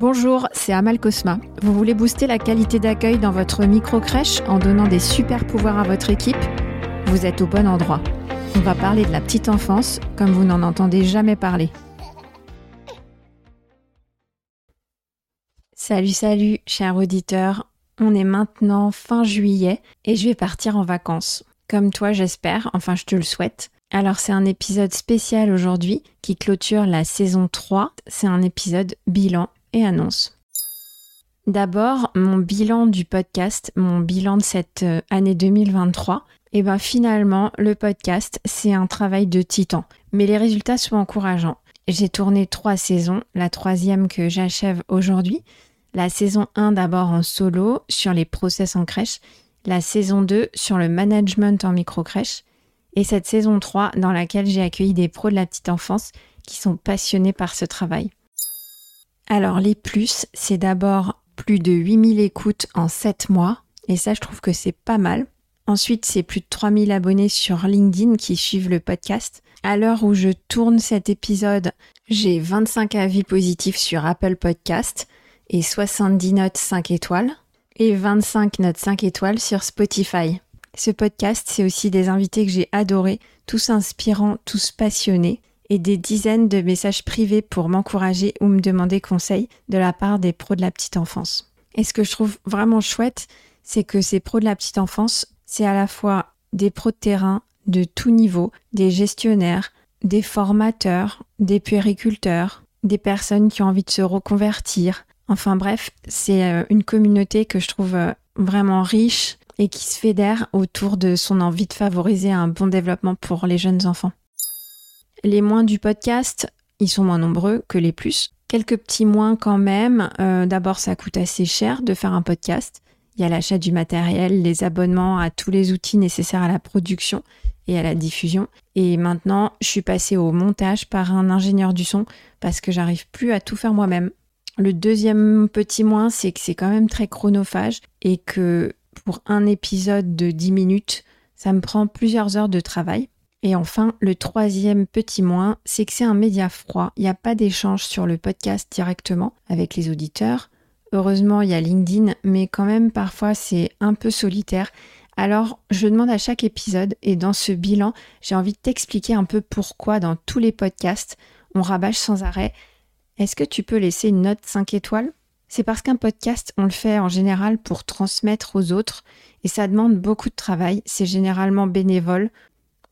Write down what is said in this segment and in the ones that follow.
Bonjour, c'est Amal Cosma. Vous voulez booster la qualité d'accueil dans votre micro-crèche en donnant des super pouvoirs à votre équipe? Vous êtes au bon endroit. On va parler de la petite enfance comme vous n'en entendez jamais parler. Salut, salut, chers auditeurs. On est maintenant fin juillet et je vais partir en vacances. Comme toi, j'espère, enfin je te le souhaite. Alors c'est un épisode spécial aujourd'hui qui clôture la saison 3. C'est un épisode bilan et annonce. D'abord, mon bilan du podcast, mon bilan de cette euh, année 2023. Et bien finalement, le podcast, c'est un travail de titan. Mais les résultats sont encourageants. J'ai tourné trois saisons, la troisième que j'achève aujourd'hui. La saison 1 d'abord en solo sur les process en crèche. La saison 2 sur le management en micro-crèche. Et cette saison 3 dans laquelle j'ai accueilli des pros de la petite enfance qui sont passionnés par ce travail. Alors les plus, c'est d'abord plus de 8000 écoutes en 7 mois, et ça je trouve que c'est pas mal. Ensuite, c'est plus de 3000 abonnés sur LinkedIn qui suivent le podcast. À l'heure où je tourne cet épisode, j'ai 25 avis positifs sur Apple Podcast et 70 notes 5 étoiles et 25 notes 5 étoiles sur Spotify. Ce podcast, c'est aussi des invités que j'ai adorés, tous inspirants, tous passionnés et des dizaines de messages privés pour m'encourager ou me demander conseil de la part des pros de la petite enfance. Et ce que je trouve vraiment chouette, c'est que ces pros de la petite enfance, c'est à la fois des pros de terrain de tout niveau, des gestionnaires, des formateurs, des puériculteurs, des personnes qui ont envie de se reconvertir. Enfin bref, c'est euh, une communauté que je trouve euh, vraiment riche et qui se fédère autour de son envie de favoriser un bon développement pour les jeunes enfants. Les moins du podcast, ils sont moins nombreux que les plus. Quelques petits moins quand même. Euh, d'abord, ça coûte assez cher de faire un podcast. Il y a l'achat du matériel, les abonnements à tous les outils nécessaires à la production et à la diffusion. Et maintenant, je suis passée au montage par un ingénieur du son parce que j'arrive plus à tout faire moi-même. Le deuxième petit moins, c'est que c'est quand même très chronophage et que pour un épisode de 10 minutes, ça me prend plusieurs heures de travail. Et enfin, le troisième petit moins, c'est que c'est un média froid. Il n'y a pas d'échange sur le podcast directement avec les auditeurs. Heureusement, il y a LinkedIn, mais quand même, parfois, c'est un peu solitaire. Alors, je demande à chaque épisode, et dans ce bilan, j'ai envie de t'expliquer un peu pourquoi dans tous les podcasts, on rabâche sans arrêt. Est-ce que tu peux laisser une note 5 étoiles? C'est parce qu'un podcast, on le fait en général pour transmettre aux autres, et ça demande beaucoup de travail. C'est généralement bénévole.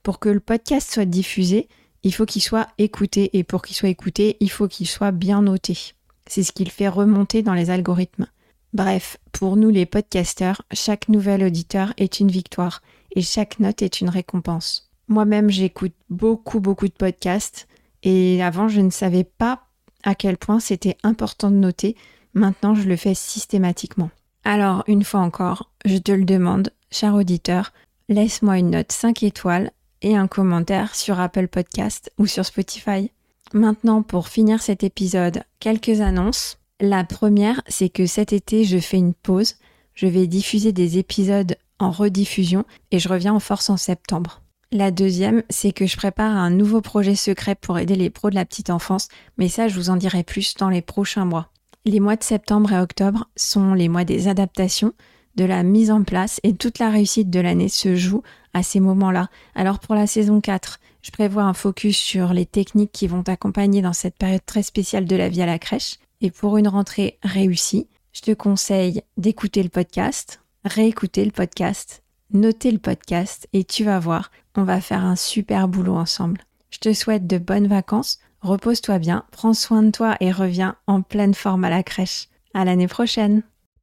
Pour que le podcast soit diffusé, il faut qu'il soit écouté et pour qu'il soit écouté, il faut qu'il soit bien noté. C'est ce qu'il fait remonter dans les algorithmes. Bref, pour nous les podcasteurs, chaque nouvel auditeur est une victoire et chaque note est une récompense. Moi-même, j'écoute beaucoup, beaucoup de podcasts et avant, je ne savais pas à quel point c'était important de noter. Maintenant, je le fais systématiquement. Alors, une fois encore, je te le demande, cher auditeur, laisse-moi une note 5 étoiles et un commentaire sur Apple Podcast ou sur Spotify. Maintenant, pour finir cet épisode, quelques annonces. La première, c'est que cet été, je fais une pause. Je vais diffuser des épisodes en rediffusion et je reviens en force en septembre. La deuxième, c'est que je prépare un nouveau projet secret pour aider les pros de la petite enfance, mais ça, je vous en dirai plus dans les prochains mois. Les mois de septembre et octobre sont les mois des adaptations, de la mise en place et toute la réussite de l'année se joue à ces moments-là. Alors pour la saison 4, je prévois un focus sur les techniques qui vont t'accompagner dans cette période très spéciale de la vie à la crèche. Et pour une rentrée réussie, je te conseille d'écouter le podcast, réécouter le podcast, noter le podcast et tu vas voir, on va faire un super boulot ensemble. Je te souhaite de bonnes vacances, repose-toi bien, prends soin de toi et reviens en pleine forme à la crèche. À l'année prochaine!